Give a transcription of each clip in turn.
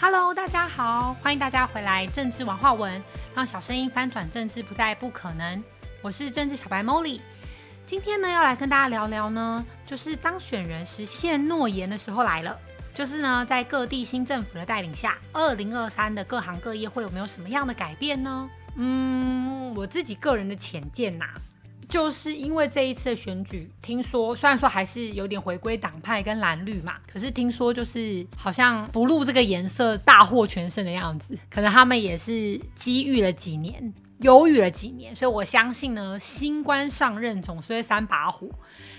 Hello，大家好，欢迎大家回来政治文化文，让小声音翻转政治不再不可能。我是政治小白 Molly，今天呢要来跟大家聊聊呢，就是当选人实现诺言的时候来了。就是呢，在各地新政府的带领下，二零二三的各行各业会有没有什么样的改变呢？嗯，我自己个人的浅见呐。就是因为这一次的选举，听说虽然说还是有点回归党派跟蓝绿嘛，可是听说就是好像不露这个颜色大获全胜的样子，可能他们也是机遇了几年，犹豫了几年，所以我相信呢，新官上任总是会三把火，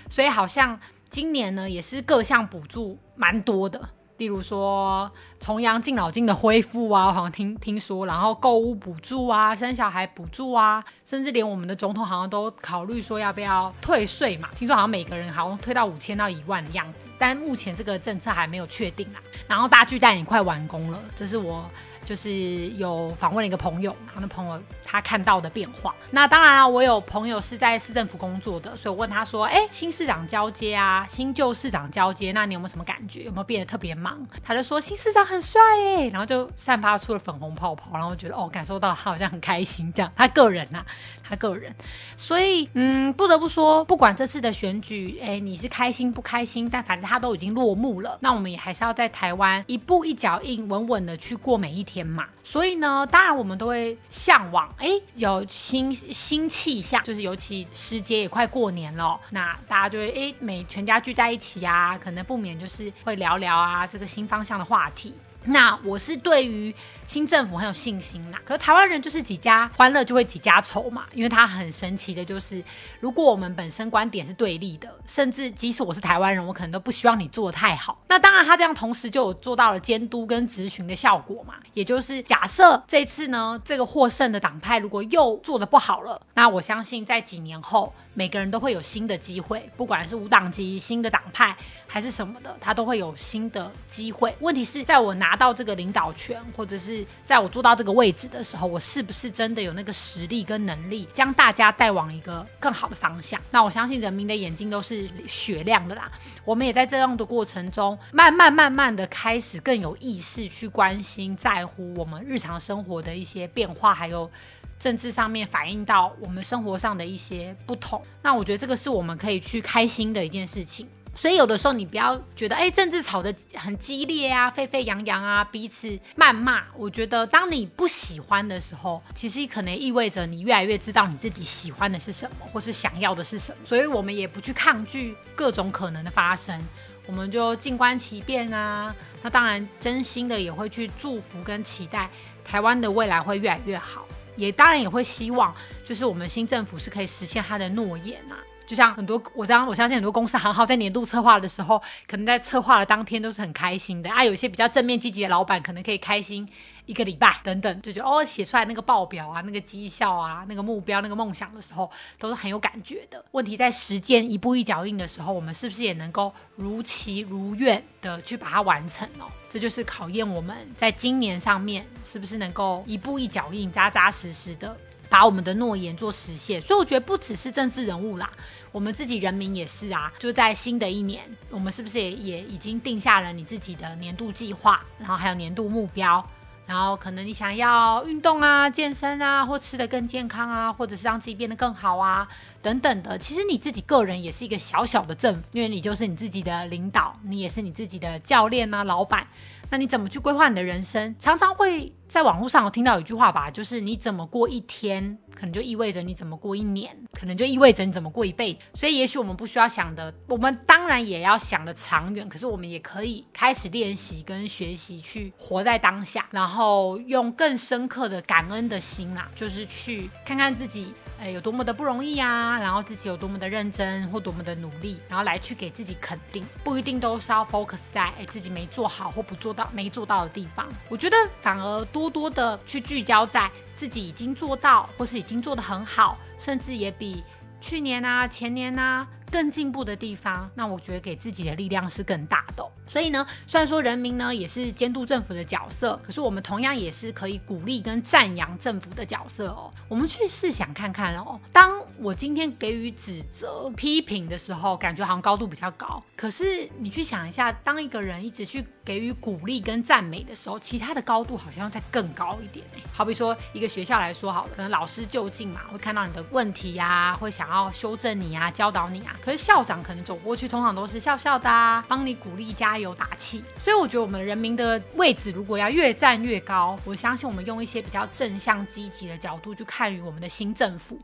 所以好像今年呢也是各项补助蛮多的。例如说重阳敬老金的恢复啊，好像听听说，然后购物补助啊，生小孩补助啊，甚至连我们的总统好像都考虑说要不要退税嘛。听说好像每个人好像退到五千到一万的样子，但目前这个政策还没有确定啊。然后大巨蛋也快完工了，这是我。就是有访问了一个朋友，然后那朋友他看到的变化。那当然啊，我有朋友是在市政府工作的，所以我问他说：“哎，新市长交接啊，新旧市长交接，那你有没有什么感觉？有没有变得特别忙？”他就说：“新市长很帅哎，然后就散发出了粉红泡泡，然后觉得哦，感受到他好像很开心这样。他个人呐，他个人，所以嗯，不得不说，不管这次的选举，哎，你是开心不开心，但反正他都已经落幕了。那我们也还是要在台湾一步一脚印，稳稳的去过每一天。”天嘛，所以呢，当然我们都会向往，哎，有新新气象，就是尤其时节也快过年了，那大家就会哎，每全家聚在一起啊，可能不免就是会聊聊啊这个新方向的话题。那我是对于新政府很有信心啦。可是台湾人就是几家欢乐就会几家愁嘛，因为它很神奇的就是，如果我们本身观点是对立的，甚至即使我是台湾人，我可能都不希望你做的太好。那当然，他这样同时就有做到了监督跟执行的效果嘛。也就是假设这次呢，这个获胜的党派如果又做的不好了，那我相信在几年后。每个人都会有新的机会，不管是无党籍、新的党派还是什么的，他都会有新的机会。问题是在我拿到这个领导权，或者是在我做到这个位置的时候，我是不是真的有那个实力跟能力，将大家带往一个更好的方向？那我相信人民的眼睛都是雪亮的啦。我们也在这样的过程中，慢慢慢慢的开始更有意识去关心、在乎我们日常生活的一些变化，还有。政治上面反映到我们生活上的一些不同，那我觉得这个是我们可以去开心的一件事情。所以有的时候你不要觉得，哎，政治吵得很激烈啊，沸沸扬扬啊，彼此谩骂。我觉得当你不喜欢的时候，其实可能意味着你越来越知道你自己喜欢的是什么，或是想要的是什么。所以我们也不去抗拒各种可能的发生，我们就静观其变啊。那当然，真心的也会去祝福跟期待台湾的未来会越来越好。也当然也会希望，就是我们新政府是可以实现他的诺言呐。就像很多我这样，我相信很多公司行号在年度策划的时候，可能在策划的当天都是很开心的啊。有一些比较正面积极的老板，可能可以开心一个礼拜等等，就觉得哦，写出来那个报表啊、那个绩效啊、那个目标、那个梦想的时候，都是很有感觉的。问题在实践一步一脚印的时候，我们是不是也能够如期如愿的去把它完成哦？这就是考验我们在今年上面是不是能够一步一脚印、扎扎实实的。把我们的诺言做实现，所以我觉得不只是政治人物啦，我们自己人民也是啊。就在新的一年，我们是不是也也已经定下了你自己的年度计划，然后还有年度目标，然后可能你想要运动啊、健身啊，或吃得更健康啊，或者是让自己变得更好啊，等等的。其实你自己个人也是一个小小的政府，因为你就是你自己的领导，你也是你自己的教练啊、老板。那你怎么去规划你的人生？常常会在网络上有听到一句话吧，就是你怎么过一天，可能就意味着你怎么过一年，可能就意味着你怎么过一辈子。所以，也许我们不需要想的，我们当然也要想的长远。可是，我们也可以开始练习跟学习，去活在当下，然后用更深刻的感恩的心啊，就是去看看自己。哎，有多么的不容易呀！然后自己有多么的认真或多么的努力，然后来去给自己肯定，不一定都是要 focus 在哎自己没做好或不做到没做到的地方。我觉得反而多多的去聚焦在自己已经做到或是已经做得很好，甚至也比去年啊前年啊。更进步的地方，那我觉得给自己的力量是更大的。所以呢，虽然说人民呢也是监督政府的角色，可是我们同样也是可以鼓励跟赞扬政府的角色哦。我们去试想看看哦，当我今天给予指责、批评的时候，感觉好像高度比较高。可是你去想一下，当一个人一直去给予鼓励跟赞美的时候，其他的高度好像要再更高一点。好比说一个学校来说好了，可能老师就近嘛，会看到你的问题呀，会想要修正你啊，教导你啊。可是校长可能走过去，通常都是笑笑的啊，帮你鼓励、加油、打气。所以我觉得我们人民的位置如果要越站越高，我相信我们用一些比较正向、积极的角度去看于我们的新政府。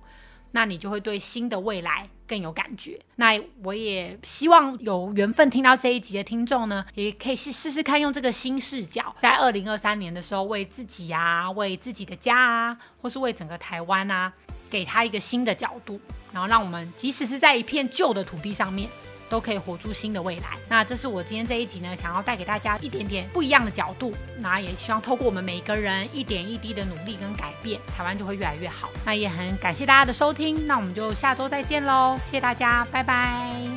那你就会对新的未来更有感觉。那我也希望有缘分听到这一集的听众呢，也可以试试试看用这个新视角，在二零二三年的时候，为自己啊，为自己的家啊，或是为整个台湾啊，给他一个新的角度，然后让我们即使是在一片旧的土地上面。都可以活出新的未来。那这是我今天这一集呢，想要带给大家一点点不一样的角度。那也希望透过我们每一个人一点一滴的努力跟改变，台湾就会越来越好。那也很感谢大家的收听，那我们就下周再见喽！谢谢大家，拜拜。